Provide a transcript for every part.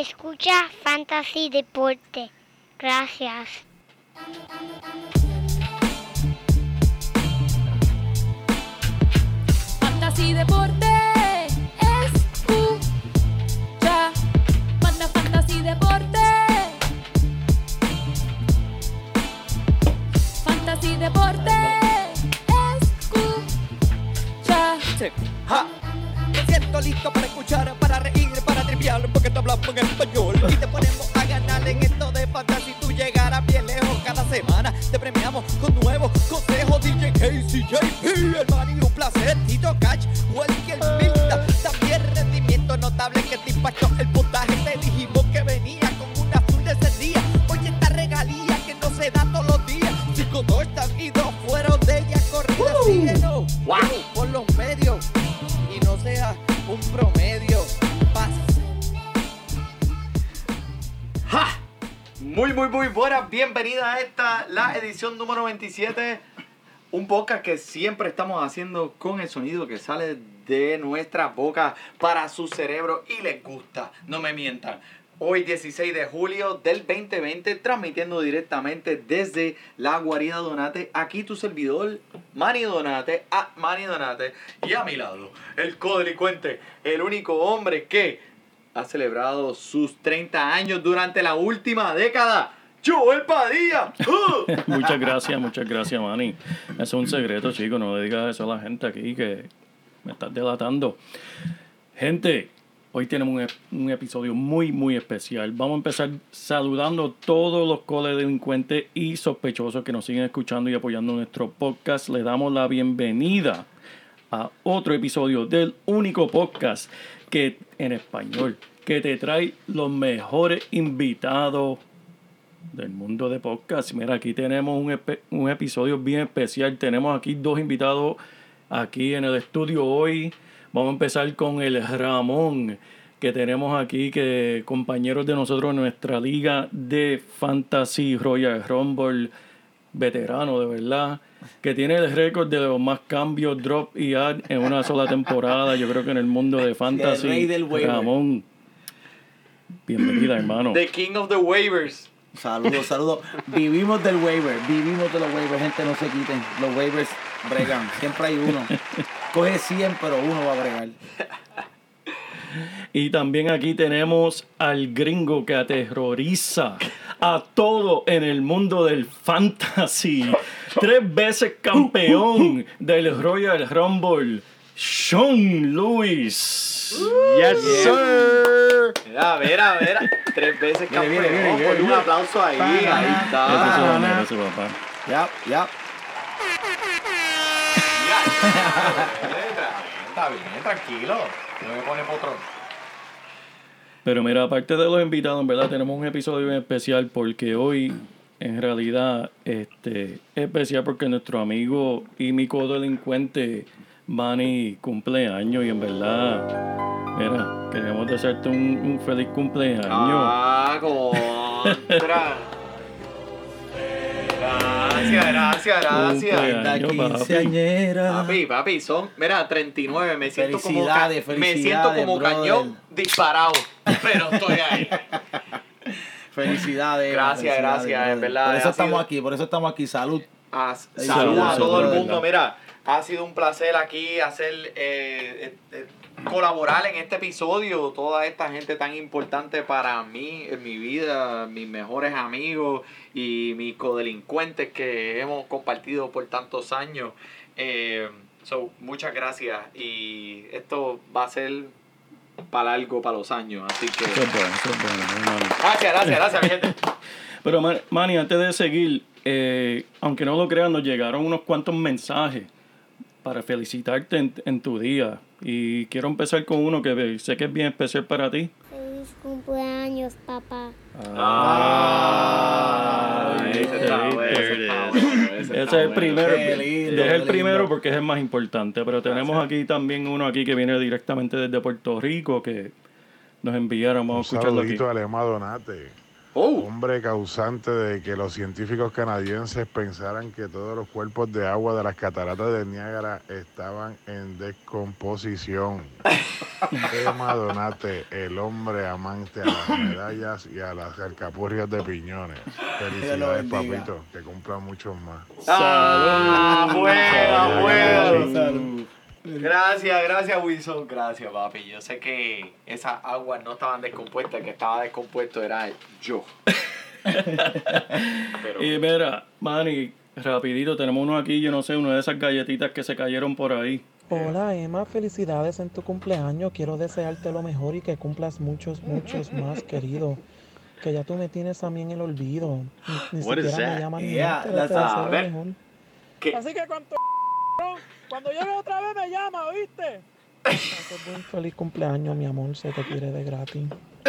Escucha Fantasy Deporte. Gracias. Fantasy Deporte. Escucha. Manda Fantasy Deporte. Fantasy Deporte. Escucha. Ja. Me siento listo para escuchar, para reír, porque te hablamos en español. Y te ponemos a ganar en esto de fantasy. Tú llegarás bien lejos cada semana. Te premiamos con nuevos consejos. DJ Casey, JP, el man y un placer. Tito Catch, Welker Milta. También rendimiento notable que te impactó el Muy, muy, muy buenas. Bienvenida a esta, la edición número 27. Un podcast que siempre estamos haciendo con el sonido que sale de nuestra boca para su cerebro y les gusta. No me mientan. Hoy 16 de julio del 2020, transmitiendo directamente desde la guarida Donate. Aquí tu servidor, Manny Donate, a Manny Donate. Y a mi lado, el codelincuente, el único hombre que ha celebrado sus 30 años durante la última década. Joel Padilla. ¡Uh! muchas gracias, muchas gracias, Manny. Es un secreto, chico. No le digas eso a la gente aquí que me estás delatando. Gente, hoy tenemos un, un episodio muy, muy especial. Vamos a empezar saludando a todos los codelincuentes y sospechosos que nos siguen escuchando y apoyando nuestro podcast. Le damos la bienvenida a otro episodio del único podcast que en español que te trae los mejores invitados del mundo de podcast. Mira, aquí tenemos un, un episodio bien especial. Tenemos aquí dos invitados aquí en el estudio hoy. Vamos a empezar con el Ramón, que tenemos aquí, que compañeros de nosotros en nuestra liga de Fantasy Royal Rumble, veterano de verdad, que tiene el récord de los más cambios, drop y add en una sola temporada. Yo creo que en el mundo de Fantasy. rey del waiver. Ramón, bienvenida, hermano. The King of the Waivers. Saludos, saludos. Vivimos del waiver, vivimos de los waivers, gente, no se quiten. Los waivers bregan, siempre hay uno. Coge 100, pero uno va a bregar. Y también aquí tenemos al gringo que aterroriza a todo en el mundo del fantasy. Tres veces campeón del Royal Rumble, Sean Lewis. Yes, sir. Mira, mira, mira. Tres veces campeón. Ponle un aplauso ahí. Ahí es está. su bandera, ese papá. Ya, ya. Está bien, tranquilo. No me pone potro. Pero mira, aparte de los invitados, en verdad tenemos un episodio bien especial porque hoy, en realidad, este, es especial porque nuestro amigo y mi codelincuente Manny cumpleaños y en verdad, mira, queremos desearte un, un feliz cumpleaños. Ah, contra. Gracias, gracias, gracias. La quinceañera. Papi, papi, son, mira, 39, me siento como ca- Felicidades, me siento felicidades, como brother. cañón disparado, pero estoy ahí. Felicidades. Gracias, felicidades, gracias, en verdad, Por eso estamos sido- aquí, por eso estamos aquí. Salud. Ah, Ay, saludos a salud, todo el salud, mundo. Mira, ha sido un placer aquí hacer, eh, eh, eh, colaborar en este episodio. Toda esta gente tan importante para mí, en mi vida, mis mejores amigos y mis codelincuentes que hemos compartido por tantos años. Eh, so, muchas gracias. Y esto va a ser para largo, para los años. Así que. Eso es bueno, eso es bueno, hermano. Gracias, gracias, gracias, mi gente. Pero Man- Manny, antes de seguir, eh, aunque no lo crean, nos llegaron unos cuantos mensajes para felicitarte en, en tu día. Y quiero empezar con uno que sé que es bien especial para ti. Feliz cumpleaños, papá. Ah, ese está bueno, ese está bueno, ese Ese está es el primero. Lindo, Deja el primero porque es el más importante. Pero tenemos aquí también uno aquí que viene directamente desde Puerto Rico que nos enviaron. Vamos a Un escucharlo aquí. saludito a Lema Donate. Oh, hombre causante de que los científicos canadienses pensaran que todos los cuerpos de agua de las cataratas de Niágara estaban en descomposición. Emma Donate, el hombre amante a las medallas y a las alcapurrias de piñones. Felicidades, papito, que cumplan muchos más. ah, buena, buena. Gracias, gracias Wilson, gracias papi. Yo sé que esas aguas no estaban descompuestas, el que estaba descompuesto era yo. Pero, Y mira, Manny, rapidito, tenemos uno aquí, yo no sé, una de esas galletitas que se cayeron por ahí. Hola Emma, felicidades en tu cumpleaños. Quiero desearte lo mejor y que cumplas muchos, muchos más, querido. Que ya tú me tienes a mí en el olvido. Ni, ni siquiera me llaman Yeah. Así que cuando, cuando llegue otra vez me llama, ¿oíste? Buen feliz cumpleaños, mi amor. Se te quiere de gratis.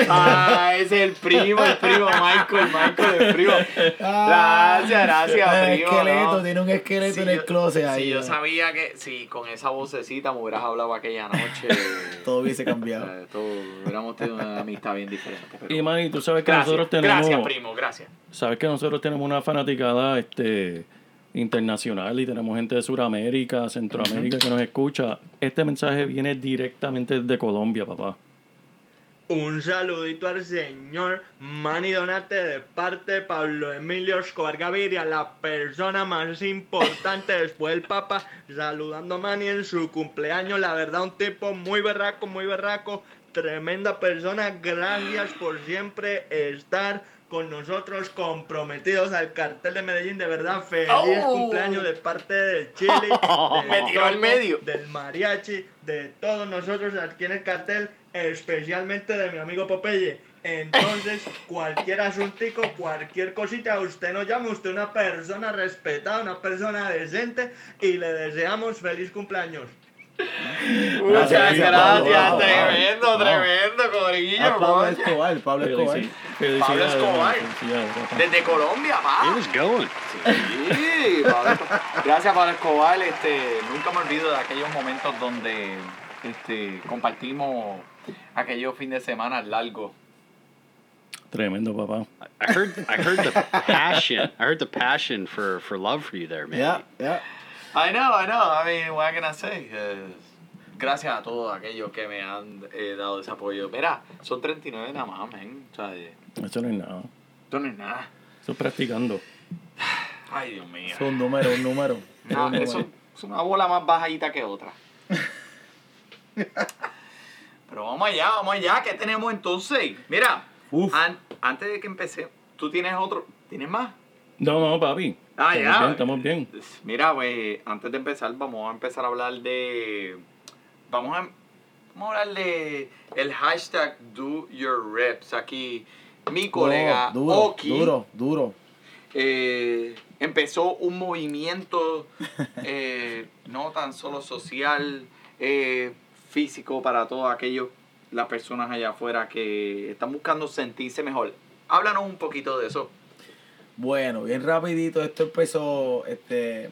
Ah, ese es el primo, el primo Michael, Michael, el primo. Gracias, gracias, El primo. esqueleto, ¿no? tiene un esqueleto en el yo- closet ahí. Si yo ¿no? sabía que, si con esa vocecita me hubieras hablado aquella noche, Todo hubiese cambiado. eh, todo, hubiéramos tenido una amistad bien diferente. pero- Y Manny, tú sabes que gracias, nosotros tenemos... gracias, primo, gracias. Sabes que nosotros tenemos una fanaticada este, internacional y tenemos gente de Sudamérica, Centroamérica que nos escucha. Este mensaje viene directamente desde Colombia, papá. Un saludito al señor Manny Donate de parte de Pablo Emilio Escobar Gaviria, la persona más importante después del Papa, saludando a Manny en su cumpleaños. La verdad, un tipo muy berraco, muy berraco, tremenda persona. Gracias por siempre estar con nosotros comprometidos al cartel de Medellín. De verdad, feliz Oh. cumpleaños de parte del Chile, Me tiró al medio. del mariachi, de todos nosotros aquí en el cartel, especialmente de mi amigo Popeye. Entonces, cualquier asuntico, cualquier cosita, usted nos llama, usted una persona respetada, una persona decente y le deseamos feliz cumpleaños. Muchas Gracias, gracias, tremendo, Wow. tremendo, Corillo. A Pablo. Escobar, Pablo Escobar. Pablo Escobar. Desde Colombia, It va. was going. Sí, Pablo Escobar. Gracias, Pablo Escobar. Este, nunca me olvido de aquellos momentos donde este, compartimos aquellos fines de semana largos. Tremendo, papá. I heard I heard the passion. I heard the passion for for love for you there, man. Ya, ya. I know, I know. I mean, what can I say? Eh, gracias a todos aquellos que me han eh, dado ese apoyo. Mira, son 39 nada más, men. O sea, eh, Eso no es nada. esto no es nada. Eso es practicando. Ay, Dios mío. Es un número, un número. Es No, un eso número. es una bola más bajita que otra. Pero vamos allá, vamos allá. ¿Qué tenemos entonces? Mira, Uf. an- antes de que empecé, tú tienes otro. ¿Tienes más? No, no, papi. Ah, estamos ya. bien, estamos bien. Mira, pues, antes de empezar, vamos a empezar a hablar de. Vamos a, vamos a hablar de el hashtag Do Your Reps. Aquí, mi colega Oh, duro, Oki duro, duro. eh, empezó un movimiento eh, no tan solo social, eh, físico para todos aquellos, las personas allá afuera que están buscando sentirse mejor. Háblanos un poquito de eso. Bueno, bien rapidito, esto empezó, este,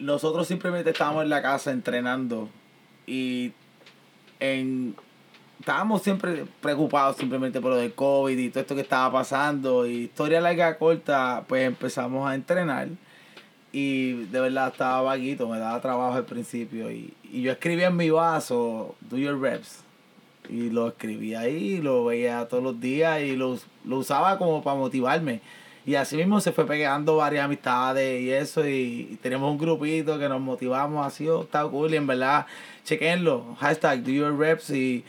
nosotros simplemente estábamos en la casa entrenando y en, estábamos siempre preocupados simplemente por lo del COVID y todo esto que estaba pasando y historia larga corta, pues empezamos a entrenar y de verdad estaba vaguito, me daba trabajo al principio y, y yo escribía en mi vaso, do your reps. Y lo escribía ahí, lo veía todos los días y lo, lo usaba como para motivarme. Y así mismo se fue pegando varias amistades y eso. Y, y tenemos un grupito que nos motivamos así, oh, está cool. Y en verdad, chequenlo. Hashtag do your reps. Y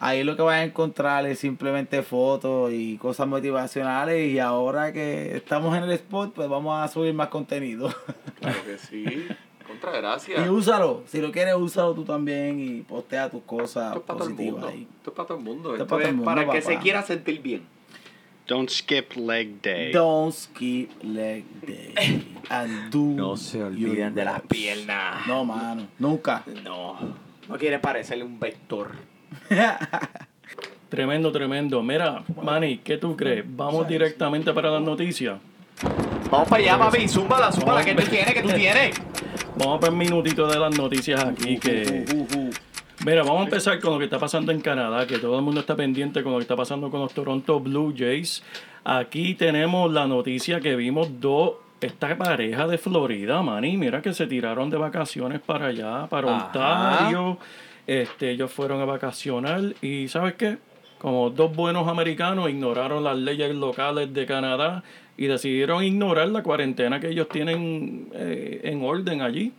ahí lo que van a encontrar es simplemente fotos y cosas motivacionales. Y ahora que estamos en el spot, pues vamos a subir más contenido. Claro que sí. Contra gracias. y úsalo. Si lo quieres, úsalo tú también. Y postea tus cosas Esto es para todo el positivas mundo. ahí. Esto es para todo el mundo. Esto es para todo el mundo, para que se quiera sentir bien. Don't skip leg day. Don't skip leg day. And do your reps. piernas. No, mano. Nunca. No. No quiere parecerle un vector. Tremendo, tremendo. Mira, Manny, ¿qué tú crees? ¿Vamos directamente para las noticias? Vamos para allá, papi. Zúmbala, zúmbala. ¿Qué tú tienes? ¿Qué tú tienes? Vamos para el minutito de las noticias aquí que... Uh, uh, uh. Mira, vamos a empezar con lo que está pasando en Canadá, que todo el mundo está pendiente con lo que está pasando con los Toronto Blue Jays. Aquí tenemos la noticia que vimos dos, esta pareja de Florida, Manny, mira que se tiraron de vacaciones para allá, para Ajá. Ontario. Este, ellos fueron a vacacionar y ¿sabes qué? Como dos buenos americanos ignoraron las leyes locales de Canadá y decidieron ignorar la cuarentena que ellos tienen eh, en orden allí.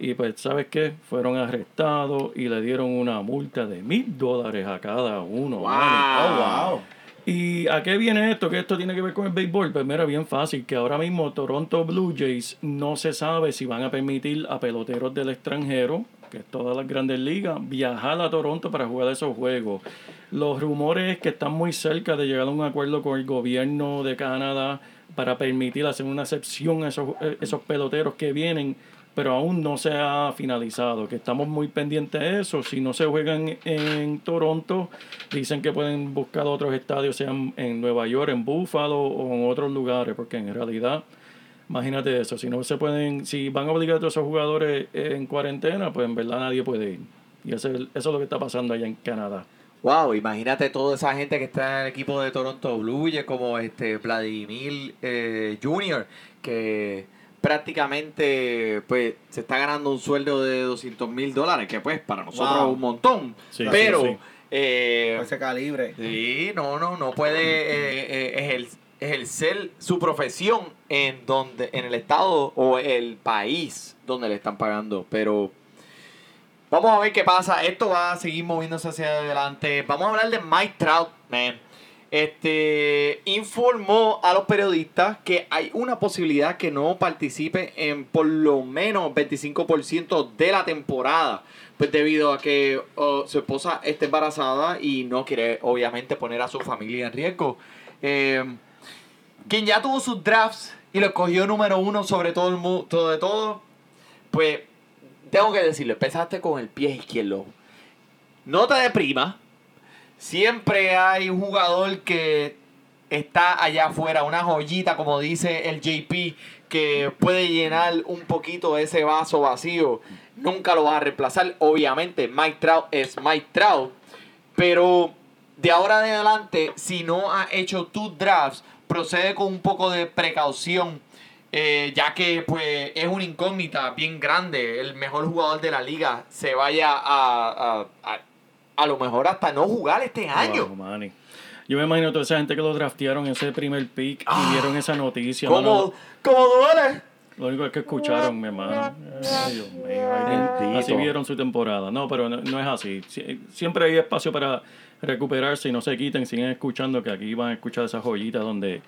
Y pues, ¿sabes qué? Fueron arrestados y le dieron una multa de mil dólares a cada uno. Manny. Oh, wow. ¿Y a qué viene esto? Que esto tiene que ver con el béisbol. Pues mira, bien fácil, que ahora mismo Toronto Blue Jays no se sabe si van a permitir a peloteros del extranjero, que es todas las grandes ligas, viajar a Toronto para jugar esos juegos. Los rumores es que están muy cerca de llegar a un acuerdo con el gobierno de Canadá para permitir hacer una excepción a esos, eh, esos peloteros que vienen, pero aún no se ha finalizado, que estamos muy pendientes de eso. Si no se juegan en Toronto, dicen que pueden buscar otros estadios, sean en Nueva York, en Buffalo o en otros lugares, porque en realidad, imagínate eso, si no se pueden, si van a obligar a todos esos jugadores en cuarentena, pues en verdad nadie puede ir. Y eso es, eso es lo que está pasando allá en Canadá. Wow, imagínate toda esa gente que está en el equipo de Toronto Blue Jays, como este Vladimir eh, Jr., que prácticamente pues se está ganando un sueldo de 200 mil dólares, que pues para nosotros Wow. es un montón. Sí, pero sí, sí. eh, Ese calibre. Sí, no, no, no puede eh, eh, ejer- ejercer su profesión en donde, en el estado o el país donde le están pagando. Pero vamos a ver qué pasa. Esto va a seguir moviéndose hacia adelante. Vamos a hablar de Mike Trout, man. Este informó a los periodistas que hay una posibilidad que no participe en por lo menos 25% de la temporada. Pues debido a que oh, su esposa está embarazada y no quiere obviamente poner a su familia en riesgo. Eh, quien ya tuvo sus drafts y lo escogió número uno sobre todo el mundo, de todo, pues tengo que decirlo, empezaste con el pie izquierdo. No te deprimas. Siempre hay un jugador que está allá afuera, una joyita, como dice el JP, que puede llenar un poquito ese vaso vacío. Nunca lo vas a reemplazar. Obviamente, Mike Trout es Mike Trout. Pero de ahora en adelante, si no has hecho tus drafts, procede con un poco de precaución. eh, ya que pues es una incógnita bien grande. El mejor jugador de la liga se vaya a, a lo mejor hasta no jugar este año. Wow. Yo me imagino toda esa gente que lo draftearon ese primer pick y vieron esa noticia. ¿Cómo, cómo duele? Lo único es que escucharon, mi hermano. Ay, Dios mío. Así vieron su temporada. No, pero no, no es así. Sie- Siempre hay espacio para recuperarse y no se quiten. Siguen escuchando que aquí van a escuchar esas joyitas donde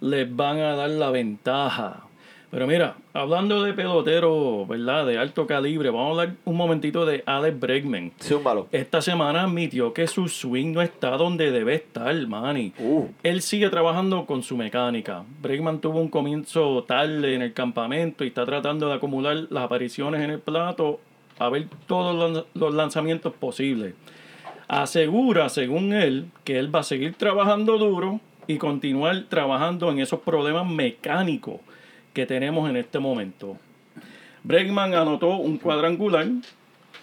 les van a dar la ventaja. Pero mira, hablando de pelotero, ¿verdad? De alto calibre, vamos a hablar un momentito de Alex Bregman. Zúmbalo. Esta semana admitió que su swing no está donde debe estar, Manny. Uh. Él sigue trabajando con su mecánica. Bregman tuvo un comienzo tarde en el campamento y está tratando de acumular las apariciones en el plato a ver todos los- los lanzamientos posibles. Asegura, según él, que él va a seguir trabajando duro y continuar trabajando en esos problemas mecánicos que tenemos en este momento. Bregman anotó un cuadrangular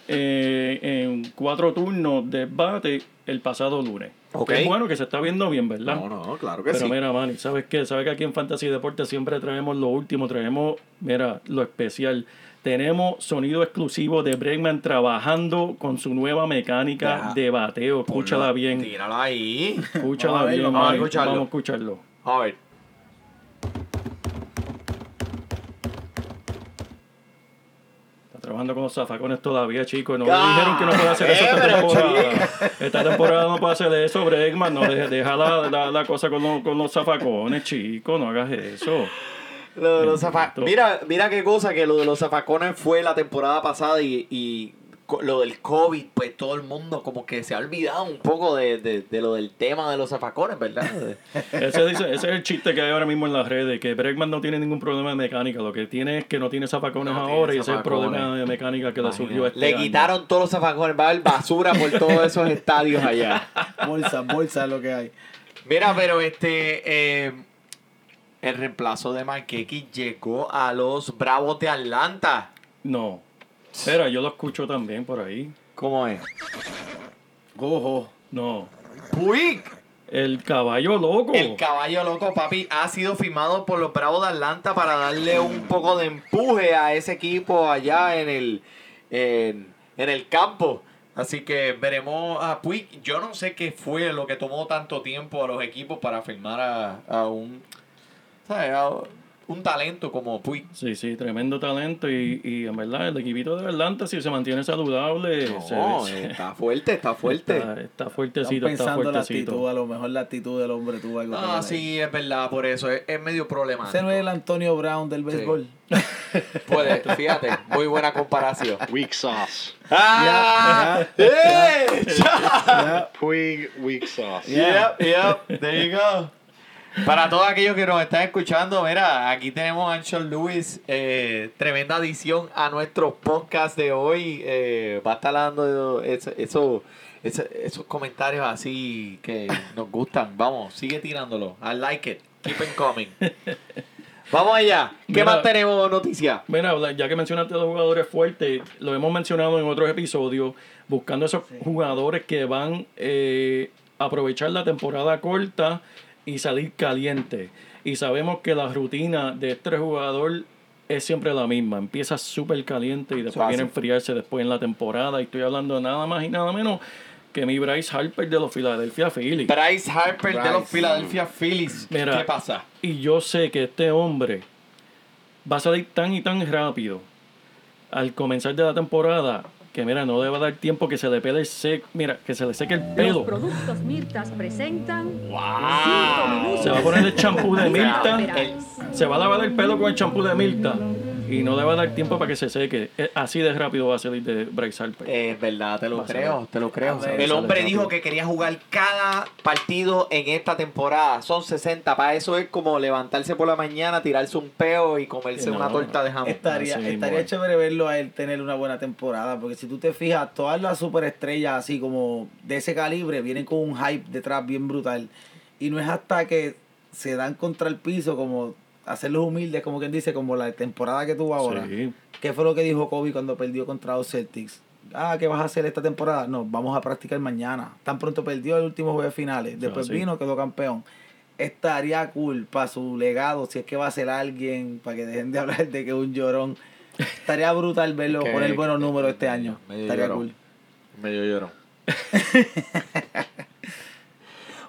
eh, en cuatro turnos de bate el pasado lunes. Ok. Es bueno que se está viendo bien, ¿verdad? No, no, claro que Pero sí. mira, Manny, ¿sabes qué? ¿Sabes que aquí en Fantasy Deportes siempre traemos lo último? Traemos, mira, lo especial. Tenemos sonido exclusivo de Bregman trabajando con su nueva mecánica de bateo. Escúchala bien. Tírala ahí. Escúchala Vamos a bien, vamos a escucharlo. Vamos a escucharlo. A ver. Trabajando con los zafacones todavía, chicos. No le dijeron que no puede hacer eso esta pero, temporada. Esta temporada no puede hacer eso, Bregman. No, deja, deja la, la- la cosa con, los- con los zafacones, chicos. No hagas eso. Lo los zafa-. Mira, mira qué cosa que lo de los zafacones fue la temporada pasada y, lo del COVID, pues todo el mundo como que se ha olvidado un poco de, de- de lo del tema de los zafacones, ¿verdad? Ese, dice- ese es el chiste que hay ahora mismo en las redes, que Bregman no tiene ningún problema de mecánica, lo que tiene es que no tiene zafacones No tiene ahora y ese es el problema de mecánica que le surgió este Le año. quitaron todos los zafacones, va a haber basura por todos esos estadios allá. Bolsa, bolsa es lo que hay. Mira, pero este eh, el reemplazo de Marquequi llegó a los Bravos de Atlanta. No. Espera, yo lo escucho también por ahí. ¿Cómo es? Ojo. No. Puig. El caballo loco. El caballo loco, papi, ha sido firmado por los Bravos de Atlanta para darle un poco de empuje a ese equipo allá en el, en, en el campo. Así que veremos a Puig. Yo no sé qué fue lo que tomó tanto tiempo a los equipos para firmar a, a un, ¿sabes? A un talento como Puig. Sí, sí, tremendo talento. Y, y en verdad, el equipito de Atlanta, si se mantiene saludable, No, se- se- está fuerte, está fuerte. Está, está fuertecito, está pensando la fuertecito. actitud, a lo mejor la actitud del hombre tuvo algo Ah, ahí. sí, es verdad, por eso es, es medio problemático. Ese no es el Antonio Brown del béisbol. Puede, fíjate, muy buena comparación. Weak sauce. ¡Ah! Ya, ¡Eh! Ya. Puig weak sauce. Yep, yep, there you go. Para todos aquellos que nos están escuchando, mira, aquí tenemos a Anshon Lewis, eh, tremenda adición a nuestro podcast de hoy. Eh, va a estar dando eso, eso- eso- esos comentarios así que nos gustan. Vamos, sigue tirándolo. I like it. Keep it coming. Vamos allá. ¿Qué Mira. más tenemos noticias? Mira, ya que mencionaste a los jugadores fuertes, lo hemos mencionado en otros episodios, buscando esos jugadores que van eh, a aprovechar la temporada corta y salir caliente. Y sabemos que la rutina de este jugador es siempre la misma. Empieza súper caliente y después viene a enfriarse después en la temporada. Y estoy hablando de nada más y nada menos que mi Bryce Harper de los Philadelphia Phillies. Bryce Harper de los. Philadelphia Phillies. Mira. ¿Qué pasa? Y yo sé que este hombre va a salir tan y tan rápido al comenzar de la temporada que mira, no le va a dar tiempo que se le pele el sec, mira, que se le seque el Los pelo. productos Mirtas presentan ¡Wow! Se va a poner el champú de Mirta, se va a lavar el pelo con el champú de Mirta y no le va a dar tiempo para que se seque. Eh, Así de rápido va a salir de Bryce Harper. Es verdad, te lo creo, te lo creo. El hombre rápido. dijo que quería jugar cada partido en esta temporada. Son 60. Para eso es como levantarse por la mañana, tirarse un peo y comerse No. una torta de jamón. Estaría, Así estaría es. chévere verlo a él tener una buena temporada, porque si tú te fijas, todas las superestrellas así como de ese calibre vienen con un hype detrás bien brutal. Y no es hasta que se dan contra el piso como hacerlos humildes, como quien dice, como la temporada que tuvo ahora. Sí. ¿Qué fue lo que dijo Kobe cuando perdió contra los Celtics? Ah, ¿qué vas a hacer esta temporada? No, vamos a practicar mañana. Tan pronto perdió el último juego de finales. Después así. vino, quedó campeón. Estaría cool para su legado, si es que va a ser alguien, para que dejen de hablar de que es un llorón. Estaría brutal verlo Que- poner buenos que- números este año. Estaría llorón. cool. Medio lloro.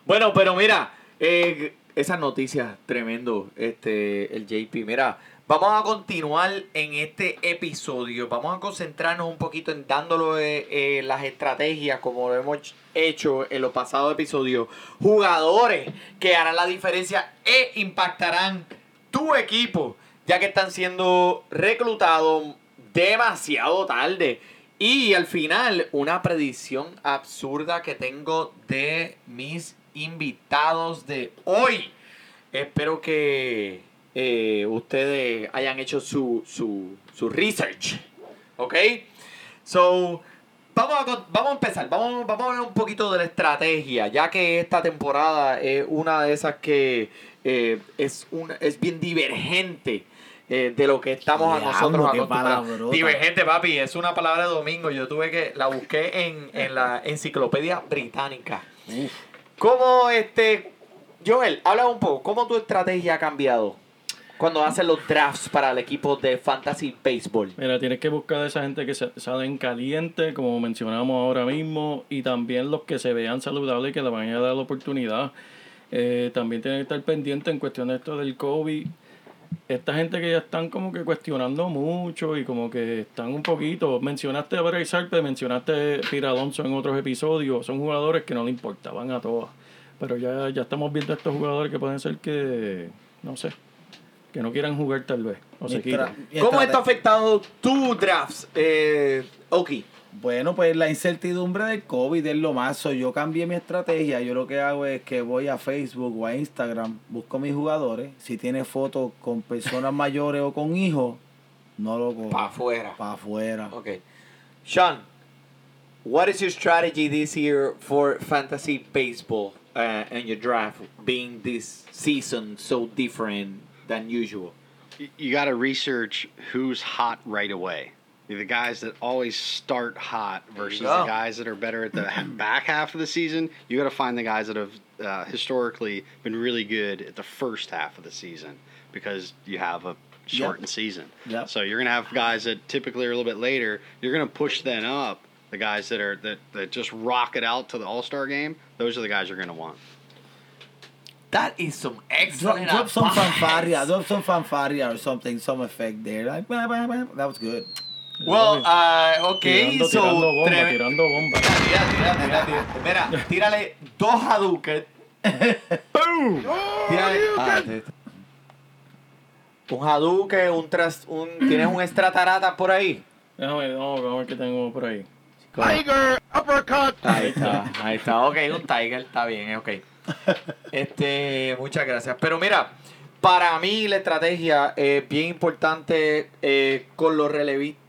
bueno, pero mira, eh, esas noticias, tremendo, este, el JP. Mira, vamos a continuar en este episodio. Vamos a concentrarnos un poquito en dándole eh, las estrategias, como lo hemos hecho en los pasados episodios. Jugadores que harán la diferencia e impactarán tu equipo, ya que están siendo reclutados demasiado tarde. Y al final, una predicción absurda que tengo de mis invitados de hoy. Espero que eh, ustedes hayan hecho su, su, su research. ¿Ok? So, vamos a, vamos a empezar. Vamos, vamos a ver un poquito de la estrategia, ya que esta temporada es una de esas que eh, es, una, es bien divergente. eh, de lo que estamos a nosotros acostumbrados. Divergente, papi, es una palabra de domingo. Yo tuve que, la busqué en, en la enciclopedia británica. ¿Cómo este, Joel, habla un poco, ¿cómo tu estrategia ha cambiado cuando haces los drafts para el equipo de Fantasy Baseball? Mira, tienes que buscar a esa gente que salen caliente, como mencionamos ahora mismo, y también los que se vean saludables y que le van a dar la oportunidad. Eh, también tienen que estar pendientes en cuestión de esto del COVID. Esta gente que ya están como que cuestionando mucho y como que están un poquito. Mencionaste a Bryce Harper, mencionaste a Pira Alonso en otros episodios. Son jugadores que no le importaban a todas. Pero ya, ya estamos viendo a estos jugadores que pueden ser que, no sé, que no quieran jugar tal vez. O se ¿Cómo está afectando tu drafts, eh, Oki? Bueno, pues la incertidumbre del COVID es lo más. So, yo cambié mi estrategia. Yo lo que hago es que voy a Facebook o a Instagram, busco mis jugadores. Si tiene fotos con personas mayores o con hijos, no lo cojo. Para afuera. Para afuera. Ok. Sean, what is your strategy this year for fantasy baseball uh, and your draft being this season so different than usual? You got to research who's hot right away. The guys that always start hot versus the guys that are better at the back half of the season. You got to find the guys that have uh, historically been really good at the first half of the season because you have a shortened season. Yep. So you're gonna have guys that typically are a little bit later. You're gonna push then up the guys that are that, that just rock it out to the All Star game. Those are the guys you're gonna want. That is some Drop, excellent drop some advice. fanfaria, drop some fanfaria or something, some effect there. Like, bah, bah, bah. that was good. Well, uh, ok, tirando, so... tirando bomba, tre- tirando bomba. Tira, tira, tira, tira. Mira, tírale dos Hadouken. ¡Boom! Tírale... Ah, te- un Hadouken, un tras... Un, ¿Tienes un Stratarata por ahí? Déjame, vamos a ver qué tengo por ahí. Tiger uppercut. Ahí está, ahí está. Ok, un Tiger, está bien, ok. Este, muchas gracias. Pero mira, para mí la estrategia es bien importante eh, con los relevistas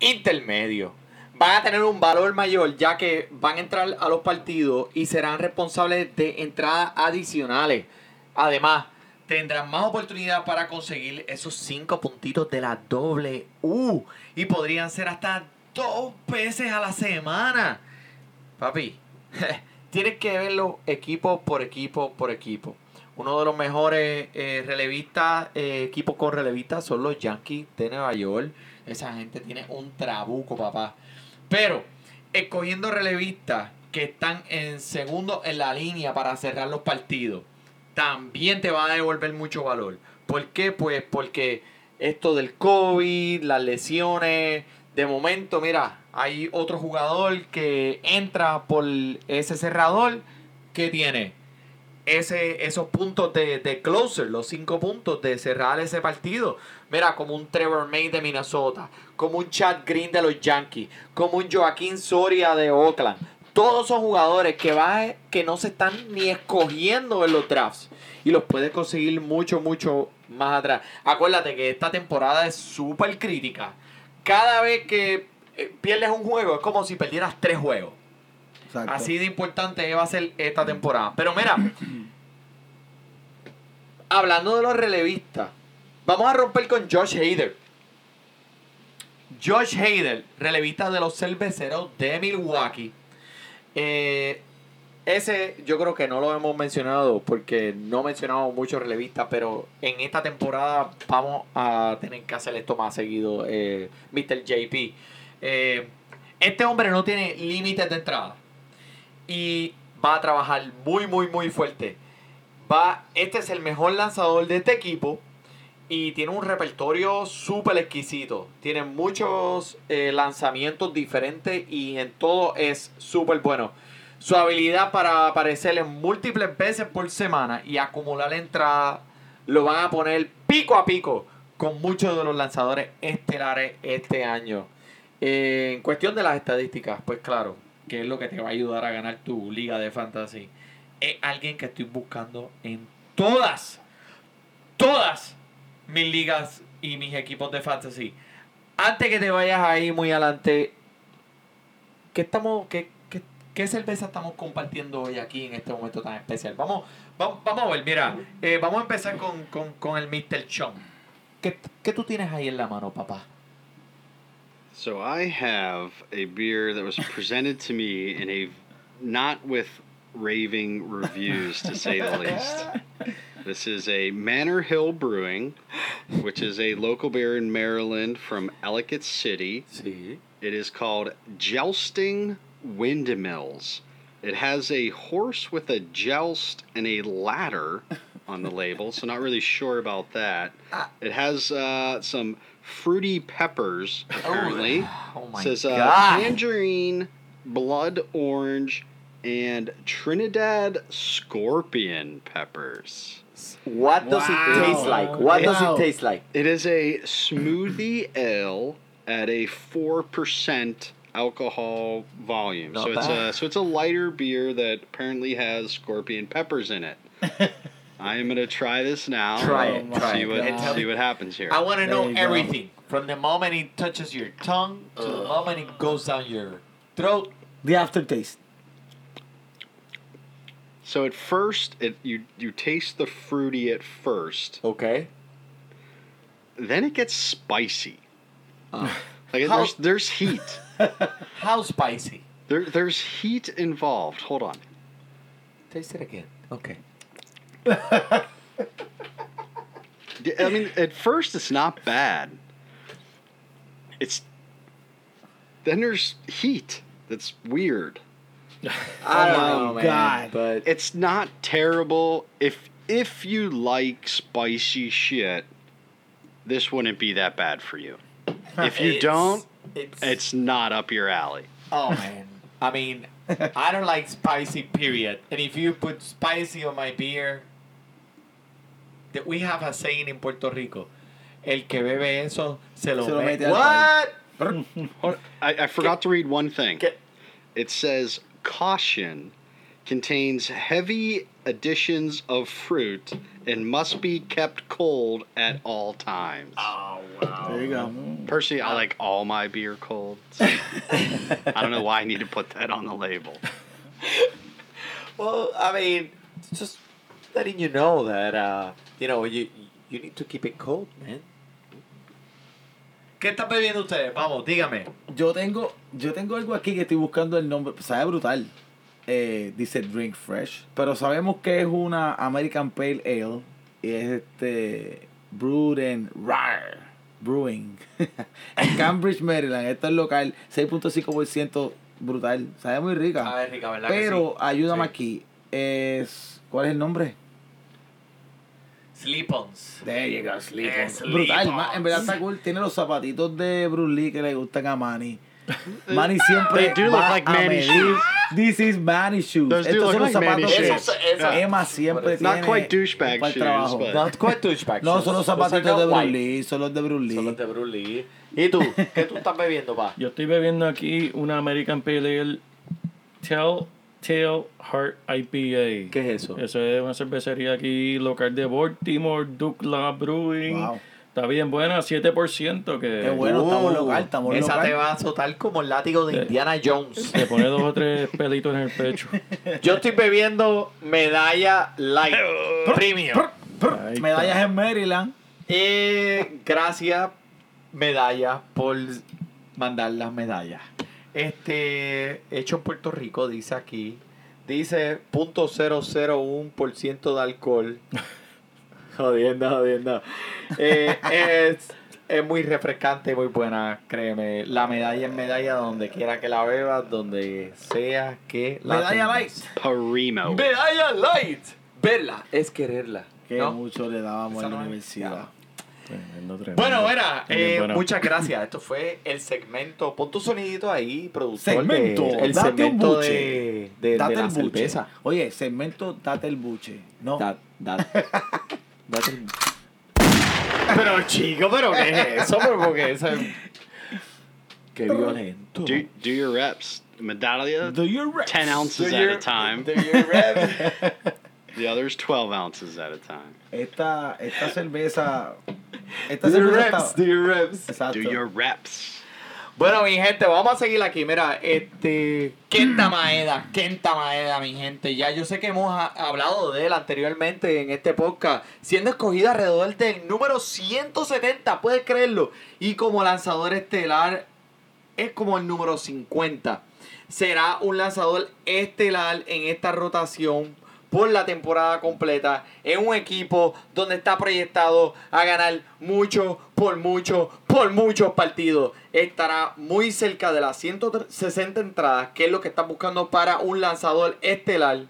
intermedios. Van a tener un valor mayor ya que van a entrar a los partidos y serán responsables de entradas adicionales. Además, tendrán más oportunidad para conseguir esos cinco puntitos de la doble U. Y podrían ser hasta dos veces a la semana. Papi, tienes que verlo equipo por equipo por equipo. Uno de los mejores eh, relevistas, eh, equipos con relevistas, son los Yankees de Nueva York. Esa gente tiene un trabuco, papá. Pero, escogiendo relevistas que están en segundo en la línea para cerrar los partidos, también te va a devolver mucho valor. ¿Por qué? Pues porque esto del COVID, las lesiones, de momento, mira, hay otro jugador que entra por ese cerrador que tiene ese, esos puntos de, de closer, los cinco puntos de cerrar ese partido. Mira, como un Trevor May de Minnesota, como un Chad Green de los Yankees, como un Joaquín Soria de Oakland. Todos son jugadores que, va, que no se están ni escogiendo en los drafts. Y los puedes conseguir mucho, mucho más atrás. Acuérdate que esta temporada es súper crítica. Cada vez que eh, pierdes un juego es como si perdieras tres juegos. Exacto. Así de importante va a ser esta temporada. Pero mira, hablando de los relevistas, vamos a romper con Josh Hader. Josh Hader, relevista de los cerveceros de Milwaukee. Eh, ese yo creo que no lo hemos mencionado porque no mencionamos muchos relevistas, pero en esta temporada vamos a tener que hacer esto más seguido, eh, Mr. JP. Eh, este hombre no tiene límites de entrada y va a trabajar muy, muy, muy fuerte. Va, este es el mejor lanzador de este equipo y tiene un repertorio súper exquisito. Tiene muchos eh, lanzamientos diferentes y en todo es súper bueno. Su habilidad para aparecer en múltiples veces por semana y acumular entradas lo van a poner pico a pico con muchos de los lanzadores estelares este año. Eh, en cuestión de las estadísticas, pues claro, que es lo que te va a ayudar a ganar tu liga de fantasy. Es alguien que estoy buscando en todas, todas mis ligas y mis equipos de fantasy. Antes que te vayas ahí muy adelante, ¿qué, estamos, qué, qué, qué cerveza estamos compartiendo hoy aquí en este momento tan especial? Vamos, vamos, vamos a ver, mira, eh, vamos a empezar con, con, con el Mr. Chum. ¿Qué, ¿Qué tú tienes ahí en la mano, papá? So I have a beer that was presented to me in a not with raving reviews to say the least. This is a Manor Hill Brewing, which is a local beer in Maryland from Ellicott City. Sí. It is called Jousting Windmills. It has a horse with a joust and a ladder on the label, so not really sure about that. It has uh, some fruity peppers apparently. Oh my says uh, God. tangerine, blood orange, and Trinidad scorpion peppers. What does Wow. it taste like? What does it taste like? It is a smoothie ale at a four percent alcohol volume. Not so it's a so it's a lighter beer that apparently has scorpion peppers in it. I am gonna try this now. Try Oh it. my Try See what And tell see me- what happens here. I want to know you go. everything from the moment it touches your tongue to the moment it goes down your throat. The aftertaste. So at first, it you you taste the fruity at first, Okay. then it gets spicy. Uh. Like How- there's there's heat. How spicy? There there's heat involved. Hold on. Taste it again. Okay. I mean, at first it's not bad. It's then there's heat. That's weird. I don't Oh know, my man. God. But It's not terrible. If if you like spicy shit, this wouldn't be that bad for you. If you It's- don't, it's, it's not up your alley. oh man. I mean, I don't like spicy. Period. And if you put spicy on my beer, that we have a saying in Puerto Rico. El que bebe eso se lo, Se lo mete. mete What? I, I forgot to read one thing. ¿Qué? It says caution contains heavy additions of fruit and must be kept cold at all times. Oh wow. There you go. Personally, I like all my beer cold. so I don't know why I need to put that on the label. Well, I mean, just letting you know that uh, you know you you need to keep it cold, man. ¿Qué están bebiendo ustedes? Vamos, dígame. Yo tengo, yo tengo algo aquí que estoy buscando el nombre. Sabe brutal. Eh, dice Drink Fresh. Pero sabemos que es una American Pale Ale. Y es este. Brewed en Rar Brewing. en Cambridge, Maryland. Esto es local. 6.5% brutal. Sabe muy rica. Ver, rica, ¿verdad? que Pero sí? ayúdame Sí. aquí. Es. ¿Cuál es el nombre? Sleep-ons. There you go, sleep Eh, Brutal, en verdad está cool. Tiene los zapatitos de Bruce Lee que le gustan a Manny. Manny siempre They do look va like a Manny medir. shoes. This is Manny shoes. Those do Estos look son los like Manny zapatos shoes. Eso- eso- Emma siempre Not tiene quite douchebag para el shoes, trabajo. but- Not quite douchebag. No, son los zapatitos not de Bruce. Lee. Son los de Bruce Lee. Son los de Bruce Lee. ¿Y tú? ¿Qué tú estás bebiendo, pa? Yo estoy bebiendo aquí una American Pale Ale Telltale Heart IPA. ¿Qué es eso? Eso es una cervecería aquí local de Baltimore, Ducla Brewing. Wow. Está bien buena, 7%. Que Qué bueno, estamos Uh, local, estamos Esa local. te va a azotar como el látigo de. Indiana Jones. Te pone dos o tres pelitos en el pecho. Yo estoy bebiendo medalla light premium. Medallas en Maryland. Eh, gracias, medalla, por mandar las medallas. Este, hecho en Puerto Rico, dice aquí. Dice .001% de alcohol. jodiendo, jodiendo. Eh, es, es muy refrescante, muy buena, créeme. La medalla es medalla donde quiera que la bebas, donde sea que la Medalla light. Parimo. Medalla light. Verla es quererla. Que ¿no? mucho le dábamos Esa en la no universidad. Tremendo, tremendo. Bueno, bueno, bien eh, buena. muchas gracias. Esto fue el segmento. Pon tu sonidito ahí, productor. Segmento, de- el date un segmento buche. de, de, Date de la el buche. cerveza. Oye, segmento Date el buche. No. Da- da- date el- Pero chico, pero ¿qué es eso? Pero porque eso es- Qué violento. Do, do your reps. Medallia, Do your reps. 10 ounces Do at your- a time. do your rep. The others, 12 ounces at a time. Esta, esta cerveza. Esta Do your cerveza reps, está- do your reps. Exacto. Do your reps. Bueno, mi gente, vamos a seguir aquí. Mira, este. Kenta Maeda, Kenta Maeda, mi gente. Ya yo sé que hemos ha- hablado de él anteriormente en este podcast, siendo escogida alrededor del número 170, puedes creerlo. Y como lanzador estelar, es como el número 50. Será un lanzador estelar en esta rotación por la temporada completa en un equipo donde está proyectado a ganar mucho, por mucho, por muchos partidos. Estará muy cerca de las 160 entradas, que es lo que están buscando para un lanzador estelar.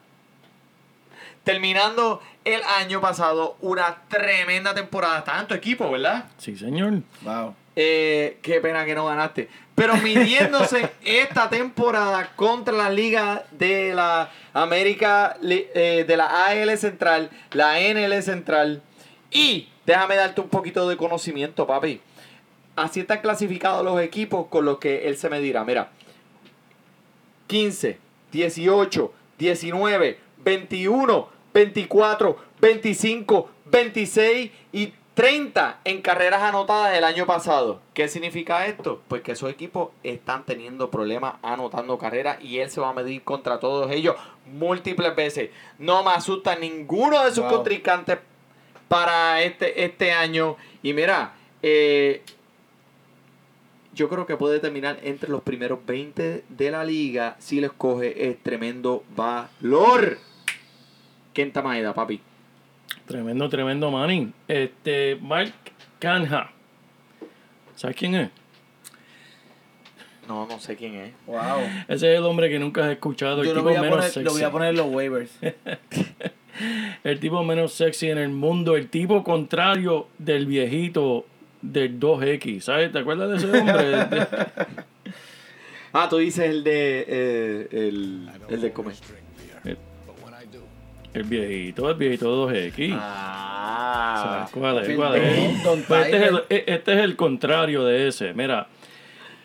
Terminando el año pasado, una tremenda temporada. Está en tu equipo, ¿verdad? Sí, señor. Wow. Eh, qué pena que no ganaste. Pero midiéndose esta temporada contra la liga de la América, eh, de la AL Central, la NL Central. Y déjame darte un poquito de conocimiento, papi. Así están clasificados los equipos con los que él se medirá. Mira, 15, 18, 19, 21, 24, 25, 26 y 30 en carreras anotadas el año pasado. ¿Qué significa esto? Pues que esos equipos están teniendo problemas anotando carreras y él se va a medir contra todos ellos múltiples veces. No me asusta ninguno de sus Wow. contrincantes para este, este año. Y mira, eh, yo creo que puede terminar entre los primeros 20 de la liga si lo escoge. Es tremendo valor. Kenta Maeda, papi. Tremendo, tremendo Manning. Este, Mark Canha. ¿Sabes quién es? No, no sé quién es. Wow. Ese es el hombre que nunca has escuchado. El Yo lo tipo voy, a menos poner, sexy. lo voy a poner en los waivers. El tipo menos sexy en el mundo. El tipo contrario del viejito del 2X. ¿Sabes? ¿Te acuerdas de ese hombre? Ah, tú dices el de. eh, el, el de comer. El viejito, el viejito 2X. Ah. ¿Sabes cuál es? ¿Cuál es? Pues este, es el, Tiger. e- este es el contrario de ese. Mira,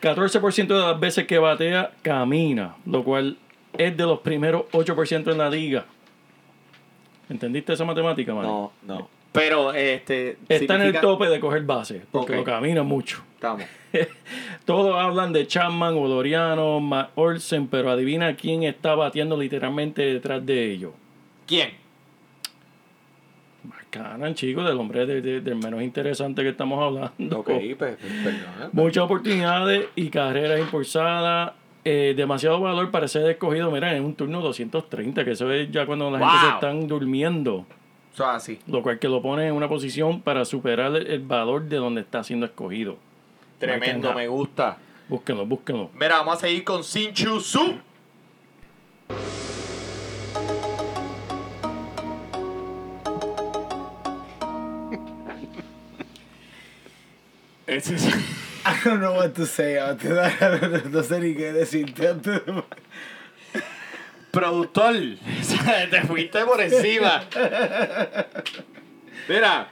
14% de las veces que batea, camina, lo cual es de los primeros 8% en la liga. ¿Entendiste esa matemática, man? No, no. Pero este. Está en el tope de coger base, porque lo camina mucho. Estamos. Todos hablan de Chapman, Oloriano, Matt Olsen, pero adivina quién está bateando literalmente detrás de ellos. ¿Quién? Canan, chicos, del hombre de- de- del menos interesante que estamos hablando. Ok, pues, perdón. Muchas oportunidades y carreras impulsadas. eh, demasiado valor para ser escogido. Mira, en un turno 230, que eso es ya cuando la gente se están durmiendo. Es así. Lo cual que lo pone en una posición para superar el, el valor de donde está siendo escogido. Tremendo, me gusta. Búsquenlo, búsquenlo. Mira, vamos a seguir con Sin Chu Su. Ese es- I don't know what to say. antes No sé ni qué decirte. antes de- Productor. Te fuiste por encima. Mira.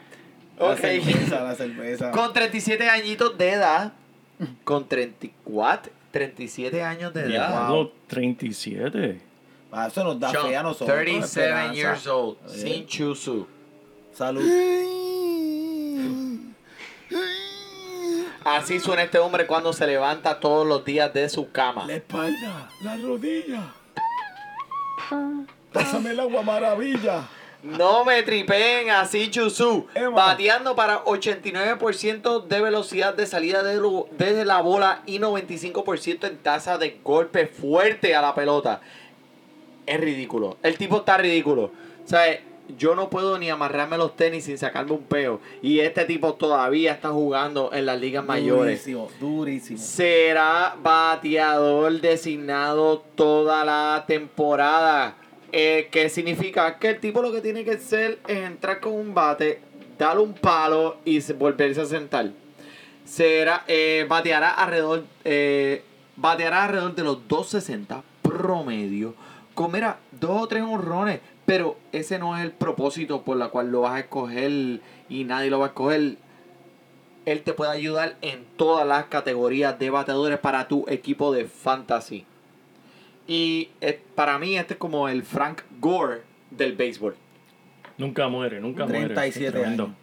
La Ok. cerveza, la cerveza. Con 37 añitos de edad. Con 34, 37 años de edad. Diablo, 37. Ah, Eso nos da John, fe a nosotros. 37 esperanza. years old. Sin Chusu. Salud. Así suena este hombre cuando se levanta todos los días de su cama. La espalda, la rodilla. Pásame el agua maravilla. No me tripeen así. Emma. Bateando para 89% de velocidad de salida de desde la bola y 95% en tasa de golpe fuerte a la pelota. Es ridículo. El tipo está ridículo. O sea, yo no puedo ni amarrarme los tenis sin sacarme un peo. Y este tipo todavía está jugando en las ligas mayores. Durísimo, durísimo. será bateador designado toda la temporada. Eh, que significa que el tipo lo que tiene que hacer es entrar con un bate, darle un palo y se- volverse a sentar. Será, eh, bateará alrededor, eh, bateará alrededor de los 260 promedio. Comerá dos o tres honrones, pero ese no es el propósito por la cual lo vas a escoger y nadie lo va a escoger él te puede ayudar en todas las categorías de bateadores para tu equipo de fantasy. Y para mí este es como el Frank Gore del béisbol. Nunca muere, nunca muere. 37 Tremendo. años.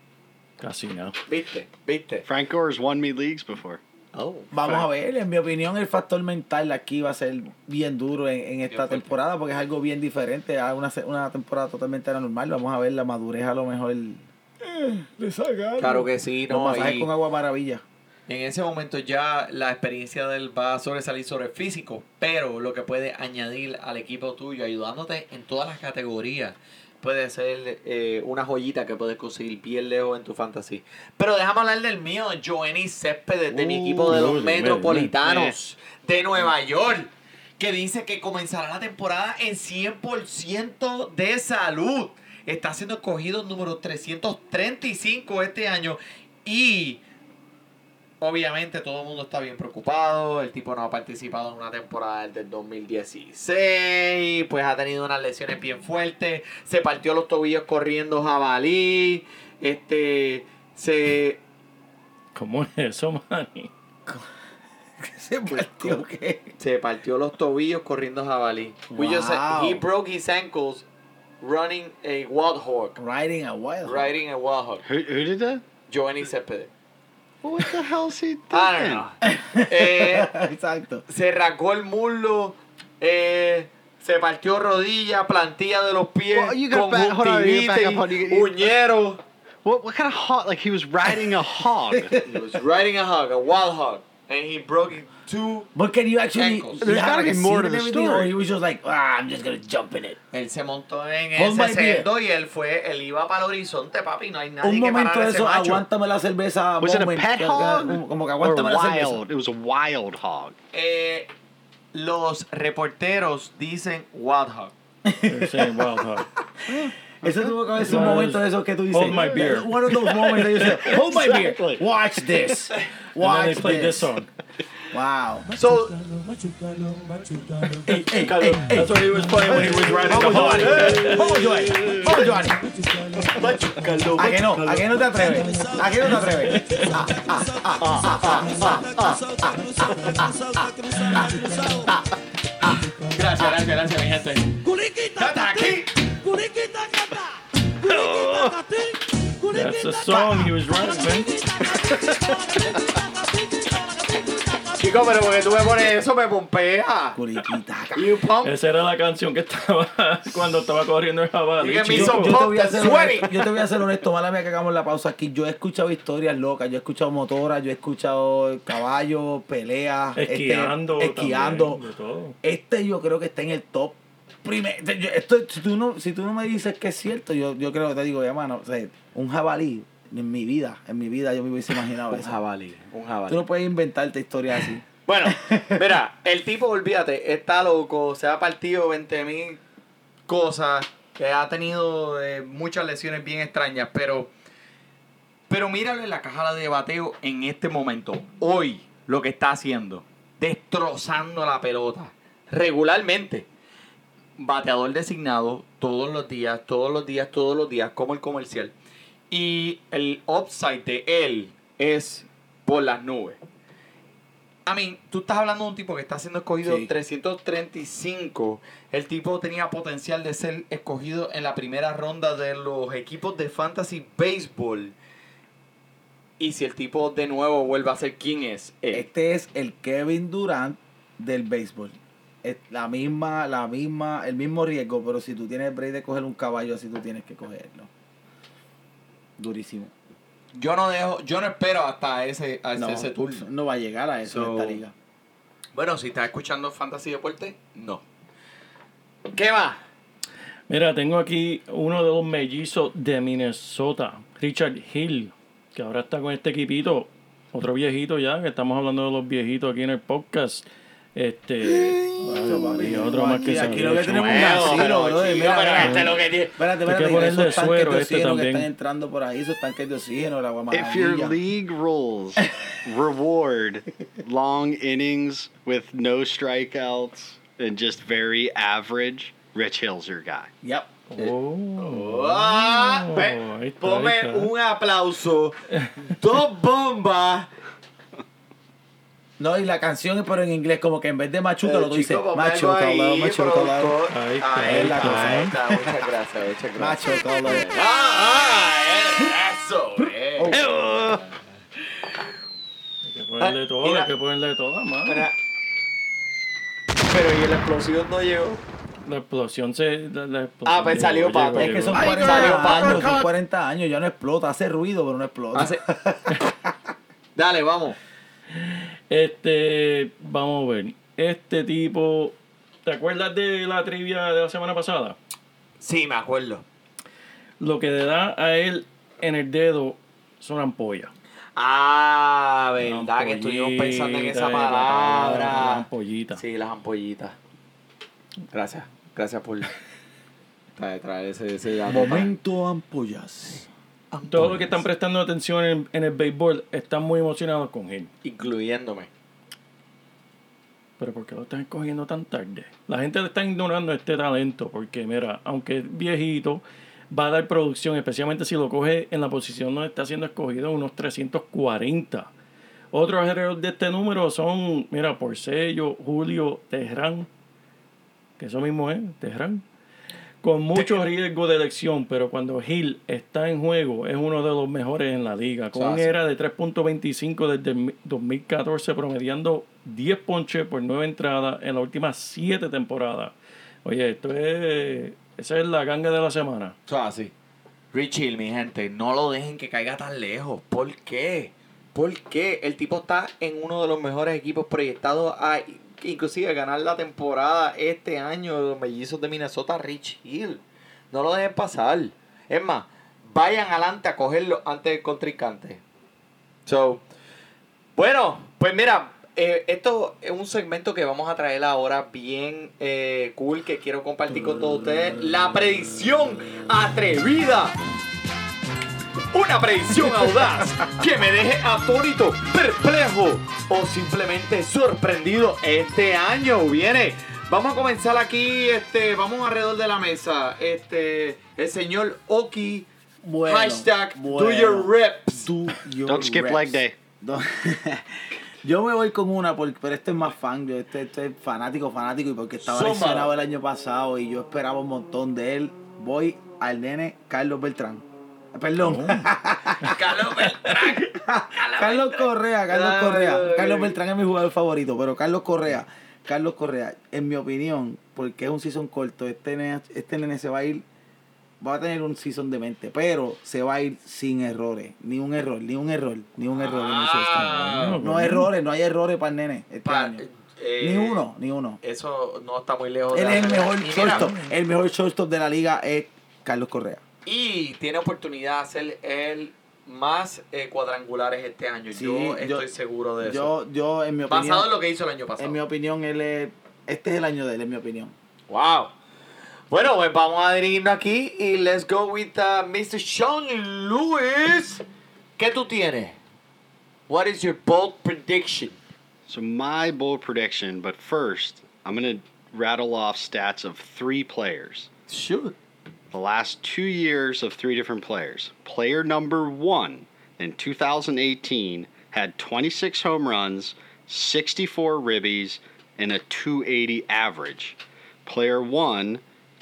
Casi nada. ¿Viste? ¿Viste? Frank Gore's won me leagues before. Oh, Vamos a ver, en mi opinión el factor mental aquí va a ser bien duro en, en esta temporada porque es algo bien diferente a una, temporada totalmente anormal. Vamos a ver la madurez a lo mejor. Eh, le salga Claro que sí, Los no. masajes y con agua maravilla. en ese momento ya la experiencia del va a sobresalir sobre el físico, pero lo que puede añadir al equipo tuyo, ayudándote en todas las categorías, puede ser eh, una joyita que puedes conseguir bien lejos en tu fantasy. Pero déjame hablar del mío, Joenny Céspedes, de mi equipo de los Metropolitanos de Nueva York, que dice que comenzará la temporada en 100% de salud. Está siendo escogido número 335 este año y Obviamente todo el mundo está bien preocupado. El tipo no ha participado en una temporada desde el 2016. Pues ha tenido unas lesiones bien fuertes. Se partió los tobillos corriendo jabalí. Este. Se. ¿Cómo es eso, Manny? Se partió que. Se partió los tobillos corriendo jabalí. We just said Wow. he broke his ankles running a wild hog. Riding a wild. Riding a wild hog. Who, who did that? Giovanni Céspedes. What the hell's he doing? I don't know. Eh, Exacto. se rasgó el muslo, eh, se partió rodilla, plantilla de los pies, Well, you gotta back- hold on, you gotta back up, hold on, you- you- uñero. What, what kind of hog? Like he was riding a hog. He was riding a hog, a wild hog. and he broke it two But can you actually ankles. gotta be more to the story. Or he was just like, ah, I'm just gonna jump in it. Él se montó en Hold my ese beer. cerdo y él fue, él iba para el horizonte, papi, no hay nadie Un que momento parar de ese eso, macho. aguántame la cerveza. Was it a moment, pet que- hog Como que or aguántame la cerveza. wild? It was a wild hog. Eh, los reporteros dicen wild hog. They're saying wild hog. Eso tuvo que haber sido un Well, momento de esos que tú dices. hold my beer. One of those moments that you say, hold my beer. Exactly. Watch this. And then Watch they played this this. song. Wow. So, Hey, hey, hey, hey. That's what he was playing when he was riding the Vamos, hog. Johnny. Vamos, Johnny. Vamos, Johnny. ¿A que no? ¿A que no te atreves? ¿A que no te atreves? Ah, ah, ah, ah, ah, ah, ah, ah, ah. gracias, gracias, gracias, mi gente. ¡Tata aquí! That's the song he was running, man. Chico, pero porque tú me pones eso, me pompea. Curiquita. You pump. Esa era la canción que estaba cuando estaba corriendo el jabalí. Diga, me chico. hizo Yo te, voy a sweaty. honesto, yo te voy a ser honesto, mala mía que hagamos la pausa aquí. Yo he escuchado historias locas, yo he escuchado motoras, yo he escuchado caballos, peleas, este, Esquiando. esquiando. también, de todo. Este yo creo que está en el top. Primer, yo- esto, si, tú no, si tú no me dices que es cierto, yo, yo creo que te digo, ya, mano, o sea, un jabalí, en mi vida, en mi vida yo me hubiese imaginado Un eso. jabalí, un jabalí. Tú no puedes inventarte historias así. Bueno, mira, el tipo, olvídate, está loco, se ha partido 20 mil cosas, que ha tenido eh, muchas lesiones bien extrañas, pero, pero mírale la caja de bateo en este momento, hoy, lo que está haciendo, destrozando la pelota, regularmente. Bateador designado todos los días, todos los días, todos los días, como el comercial. Y el upside de él es por las nubes. I mean, tú estás hablando de un tipo que está siendo escogido Sí. 335. El tipo tenía potencial de ser escogido en la primera ronda de los equipos de fantasy baseball. Y si el tipo de nuevo vuelve a ser quién es él. Este es el Kevin Durant del béisbol. Es la misma, la misma, el mismo riesgo, pero si tú tienes el break de coger un caballo así, tú tienes que cogerlo. Durísimo. Yo no dejo, yo no espero hasta ese, hasta No, ese turno. no va a llegar a eso So- en esta liga. Bueno, si estás escuchando Fantasy Deporte, no. ¿Qué va? Mira, tengo aquí uno de los mellizos de Minnesota, Richard Hill, que ahora está con este equipito, otro viejito ya, que estamos hablando de los viejitos aquí en el podcast. Este, ay, y otro más que aquí, se aquí había lo que hecho. tenemos es un Bueno, asilo, pero, brother, chico, mira, pero mira. este es lo que tiene. Espérate, Hay que espérate, ponerle esos tanques suero de este oxígeno que también. están entrando por ahí, esos tanques de oxígeno, la agua If your maravilla. league rules reward long innings with no strikeouts and just very average, Rich Hill's your guy. Yep. Oh, Ah, ve, ahí está, ponme ahí está. un aplauso. Dos bombas. No, y la canción es pero en inglés, como que en vez de machuca, Eh, lo tú dices chico, ponme algo machuca, ahí, machuca, productor. Ahí está, Ahí ahí está, está. ahí está. Muchas gracias, muchas gracias. machuca. Ah, ah, eso, eh. Hay que ponerle todo, Mira. hay que ponerle todo, mano. Pero y la explosión no llegó. La explosión se. La, la explosión Ah, pues salió pato. Es que son llegó. 40 salió años, son 40 años, ya no explota, hace ruido, pero no explota. Hace- Dale, vamos. Este, vamos a ver. Este tipo. ¿Te acuerdas de la trivia de la semana pasada? Sí, me acuerdo. Lo que le da a él en el dedo son ampollas. Ah, verdad que estuvimos pensando en esa la palabra. Las ampollitas. Sí, las ampollitas. Gracias. Gracias por traer, traer ese, ese dato. Momento ampollas. Todos los que están prestando atención en, en el béisbol están muy emocionados con él. Incluyéndome. Pero ¿por qué lo están escogiendo tan tarde? La gente le está ignorando este talento porque, mira, aunque es viejito, va a dar producción, especialmente si lo coge en la posición donde está siendo escogido, unos 340. Otros alrededor de este número son, mira, Porcello, Julio, Teherán, que eso mismo es, Teherán. Con mucho riesgo de elección, pero cuando Hill está en juego, es uno de los mejores en la liga. Con un era de 3.25 desde el 2014, promediando 10 ponches por 9 entradas en las últimas 7 temporadas. Oye, esto es. Esa es la ganga de la semana. Eso es así. Rich Hill, mi gente, no lo dejen que caiga tan lejos. ¿Por qué? Porque el tipo está en uno de los mejores equipos proyectados a inclusive ganar la temporada este año de los mellizos de Minnesota, Rich Hill. No lo dejen pasar. Es más, vayan adelante a cogerlo antes del contrincante. So, bueno, pues mira, eh, esto es un segmento que vamos a traer ahora bien eh, cool que quiero compartir con todos ustedes. La predicción atrevida. Una predicción audaz que me deje atónito, perplejo o simplemente sorprendido este año. Viene. Vamos a comenzar aquí, este, vamos alrededor de la mesa. Este, el señor Oki. Bueno, hashtag do your reps. Do your Don't skip reps. leg day. Yo me voy con una, porque, pero este es más fan, yo este, este es fanático, fanático, y porque estaba lesionado el año pasado y yo esperaba un montón de él. Voy al nene Carlos Beltrán. Perdón. Carlos Beltrán. Carlos Correa, Carlos Ay, Correa. Carlos. Beltrán es mi jugador favorito, pero Carlos Correa, Carlos Correa, en mi opinión, porque es un season corto, este nene, este nene se va a ir, va a tener un season de mente, pero se va a ir sin errores, ni un error, ni un error, ni un error. en Ah, stand. no bueno. errores, no hay errores para el nene este año. eh, Ni uno, ni uno. Eso no está muy lejos Él de es el mejor shortstop, el mejor shortstop de la liga es Carlos Correa. Y tiene oportunidad de hacer el más eh, cuadrangulares este año. Sí, yo yo- estoy seguro de eso. Yo, yo en mi opinión, Basado en lo que hizo el año pasado. en mi opinión, él es, este es el año de él, en mi opinión. Wow. Bueno, pues vamos a dirigirnos aquí y let's go with uh, Mr. Sean Lewis. ¿Qué tú tienes? What is your bold prediction? So my bold prediction, but first, I'm going to rattle off stats of three players. Shoot. The last two years of three different players. Player number one in 2018 had 26 home runs, 64 ribbies, and a 280 average. Player one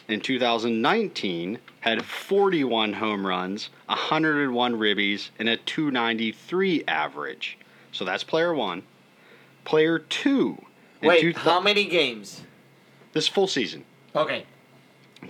in 2019 had 41 home runs, 101 ribbies, and a 293 average. So that's player one. Player two. Wait, two- how many games? this full season. Okay.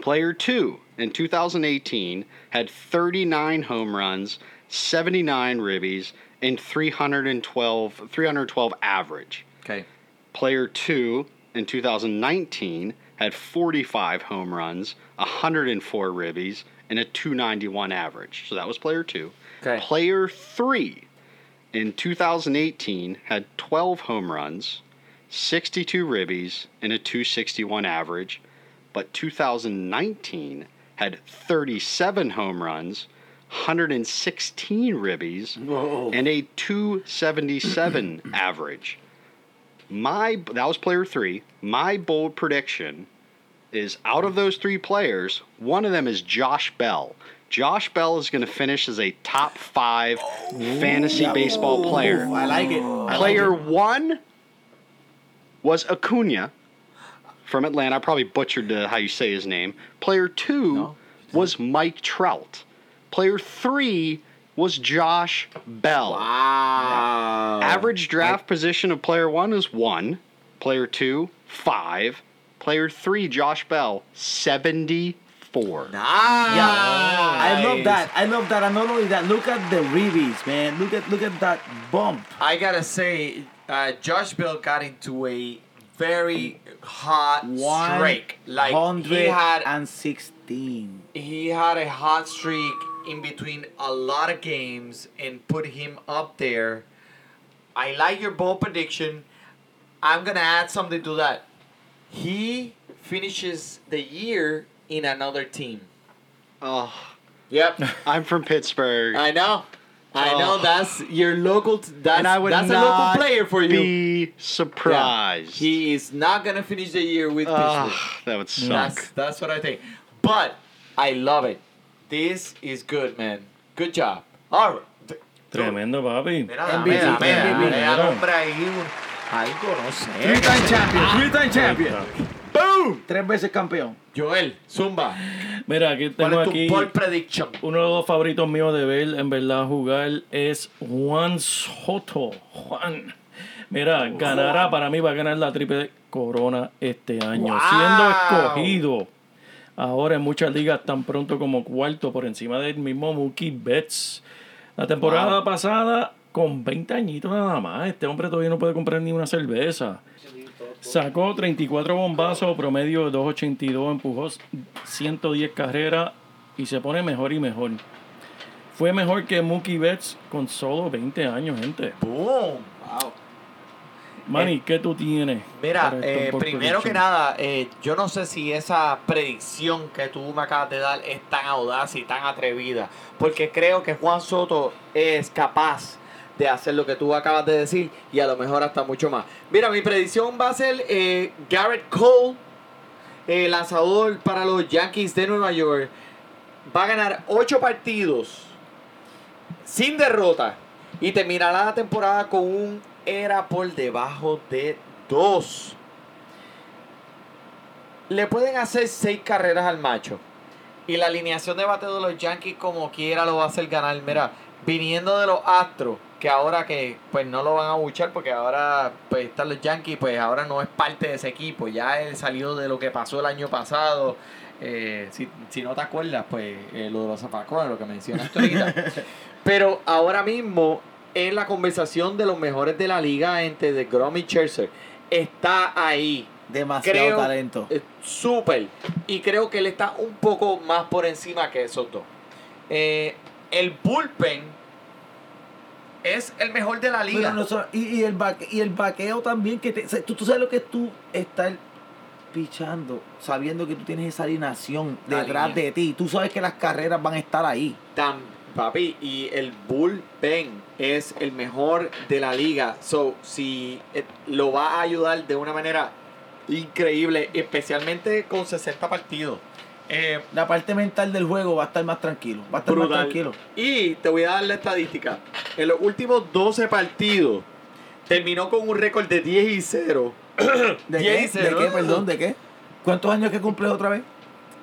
Player 2 in 2018 had 39 home runs, 79 ribbies, and 312, 312 average. Okay. Player 2 in 2019 had 45 home runs, 104 ribbies, and a 291 average. So that was player 2. Okay. Player 3 in 2018 had 12 home runs, 62 ribbies, and a 261 average. But 2019 had 37 home runs, 116 ribbies, and a 277 average. My that was player 3. My bold prediction is out of those three players, one of them is Josh Bell. Josh Bell is going to finish as a top 5 fantasy baseball oh, player. I like it. I like Player it. one was Acuna from Atlanta. I probably butchered uh, how you say his name. Player two was Mike Trout. Player three was Josh Bell. Wow. Average draft position of player one is one. Player two, five. Player three, Josh Bell, 74. Nice. Yeah. I love that. I love that. And not only that, look at the ribbies, man. Look at look at that bump. I gotta say, uh, Josh Bell got into a very hot One streak. Like he hundred had and sixteen. he had a hot streak in between a lot of games and put him up there. I like your bold prediction. I'm gonna add something to that. He finishes the year in another team. Oh, Yep. I'm from Pittsburgh. I know. I know that's your local. T- that's and I would that's a local player for you. be surprised. He is not gonna finish the year with Ugh, Pittsburgh. that would suck. That's that's what I think. But I love it. This is good, man. Good job. All right. Tremendo, papi. Mira, dame, MVP, dame, dame, MVP. dame al hombre ahí algo, no sé. Three time champion. Three time champion. Boom. Tres veces campeón. Joel, Zumba. Mira, aquí ¿Cuál tengo es tu aquí bold prediction? uno de los favoritos míos de ver en verdad jugar es Juan Soto. Juan. Mira, ganará, para mí va a ganar la triple corona este año, Wow. siendo escogido ahora en muchas ligas tan pronto como cuarto por encima del mismo Mookie Betts. La temporada pasada con 20 añitos nada más. Este hombre todavía no puede comprar ni una cerveza. Sacó 34 bombazos, promedio de 2.82, empujó 110 carreras y se pone mejor y mejor. Fue mejor que Mookie Betts con solo 20 años, gente. ¡Boom! Wow. Manny, ¿qué tú tienes? Mira, eh, primero que nada, eh, yo no sé si esa predicción que tú me acabas de dar es tan audaz y tan atrevida, porque creo que Juan Soto es capaz de hacer lo que tú acabas de decir y a lo mejor hasta mucho más. Mira, mi predicción va a ser eh, Garrett Cole, eh, lanzador para los Yankees de Nueva York, va a ganar 8 partidos sin derrota y terminará la temporada con un era por debajo de 2. Le pueden hacer 6 carreras al macho. Y la alineación de bateo de los Yankees como quiera lo va a hacer ganar. Mira, viniendo de los Astros, que ahora que pues no lo van a buchar porque ahora pues están los Yankees, pues ahora no es parte de ese equipo. Ya él salió de lo que pasó el año pasado. Eh, si, si no te acuerdas, pues eh, lo de los zapacones, lo que mencionaste ahorita. Pero ahora mismo en la conversación de los mejores de la liga entre de Grom y Scherzer está ahí. Demasiado Creo- talento. Eh, Súper. Y creo que él está un poco más por encima que esos dos. Eh, el bullpen es el mejor de la liga. No y, y el baque- y el vaqueo también, que te, tú, tú sabes lo que es tú estar pichando, sabiendo que tú tienes esa alineación La detrás línea. de ti. Tú sabes que las carreras van a estar ahí. Tan, papi, y el bullpen es el mejor de la liga. So, si eh, lo va a ayudar de una manera increíble, especialmente con 60 partidos. Eh, La parte mental del juego va a estar más tranquilo. Va a estar más brutal. tranquilo. Y te voy a dar la estadística. En los últimos 12 partidos, terminó con un récord de 10 y 0. ¿De 10 qué? y 0. ¿De qué? Perdón, ¿de qué? ¿Cuántos años que cumples otra vez?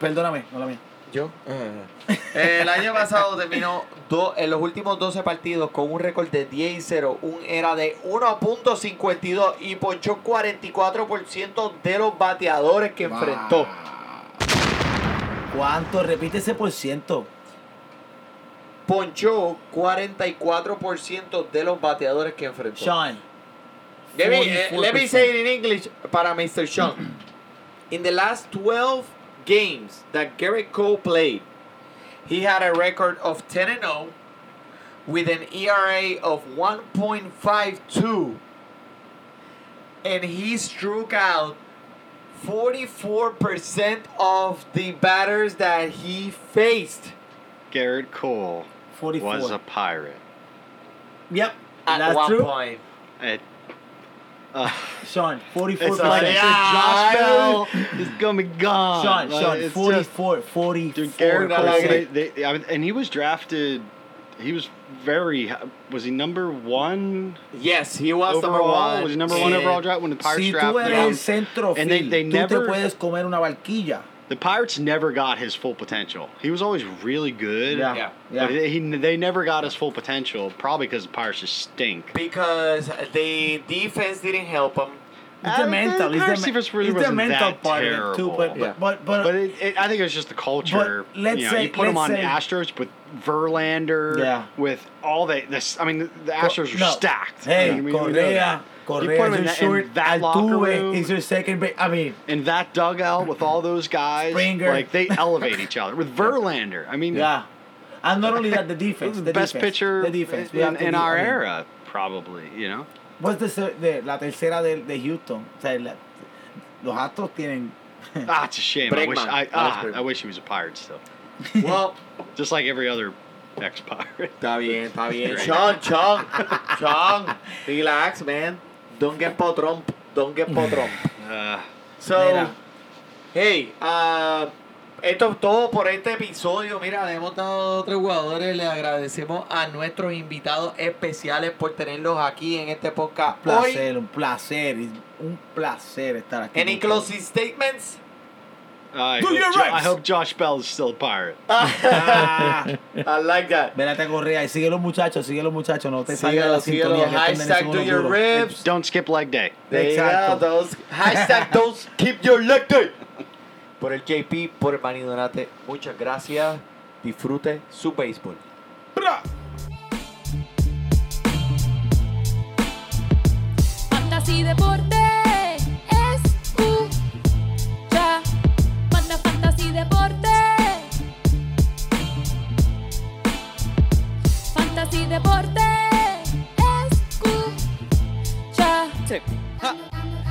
Perdóname, no la mía. Yo. el año pasado terminó do- en los últimos 12 partidos con un récord de 10 y 0. Un era de 1.52 y ponchó 44% de los bateadores que enfrentó. ¿Cuánto? Repite ese por ciento. Ponchó 44% de los bateadores que enfrentó. Sean. Let me, eh, let me 44%. say it in English para Mr. Sean. In the last 12 games that Garrett Cole played, he had a record of 10 and 0 with an ERA of 1.52 and he struck out 44% of the batters that he faced. Garrett Cole 44. was a pirate. Yep. At That's one true. point. It, uh, Sean, 44 it's like percent. Josh Bell is gonna be gone. Sean, Like, Sean, it's 44, 44 Dude, Garrett Cole, they, they, I mean, and he was drafted. He was very. Was he number one? Yes, he was overall? number one. Was he number one And overall draft when the Pirates Si tú drafted eres him? centro And they, they tú never. te puedes comer una barquilla. The Pirates never got his full potential. He was always really good. Yeah, Yeah. yeah. But he, they never got his full potential, probably because the Pirates just stink. Because the defense didn't help him. It's the Uh, mental. the It's Pirates the, defense really it's the wasn't mental that part of it too. But, terrible. but, but, but, But it, it, I think it was just the culture. But let's you know, say- you put him on say- Astros with Verlander, Yeah. with all the this. I mean, the, the Astros are no. stacked. Hey, I mean, know Correa. Correa you put him is in, that, short. in that locker Altuve room, is your second base. I mean, in that dugout with all those guys, Springer. like they elevate each other. With Verlander, I mean, yeah. And not only that, the defense. the The best defense, pitcher The defense. In, in our I mean, era, probably. You know. What's the, se- de, la tercera de, de Houston? O sea, la- los Astros tienen. Ah, it's a shame. I wish. I, ah. I wish he was a pirate still, Well, just like every other ex-pirate. está bien, está bien. Sean, Sean, Sean, relax, man. Don't get potron. Don't get potron. Uh, So, Mira. hey, ah, esto es todo por este episodio. Mira, le hemos dado a otros jugadores. Le agradecemos a nuestros invitados especiales por tenerlos aquí en este podcast Un hoy. placer, un placer. Un placer estar aquí. Any closing statements? I, Do hope your Jo- reps. I hope Josh Bell is still a pirate. Ah, I like that. Vérate Correa y sigue los muchachos, sigue los muchachos, no te salgas de la sintonía. Hashtag do your ribs. Don't skip leg day. Exacto. those- hashtag those keep your leg day por el JP, por el Manny Donate. Muchas gracias. Disfrute su béisbol. ¡Bra! Fantasy Deporte escucha. Manda Fantasy Deporte. Fantasy Deporte escucha. Sí.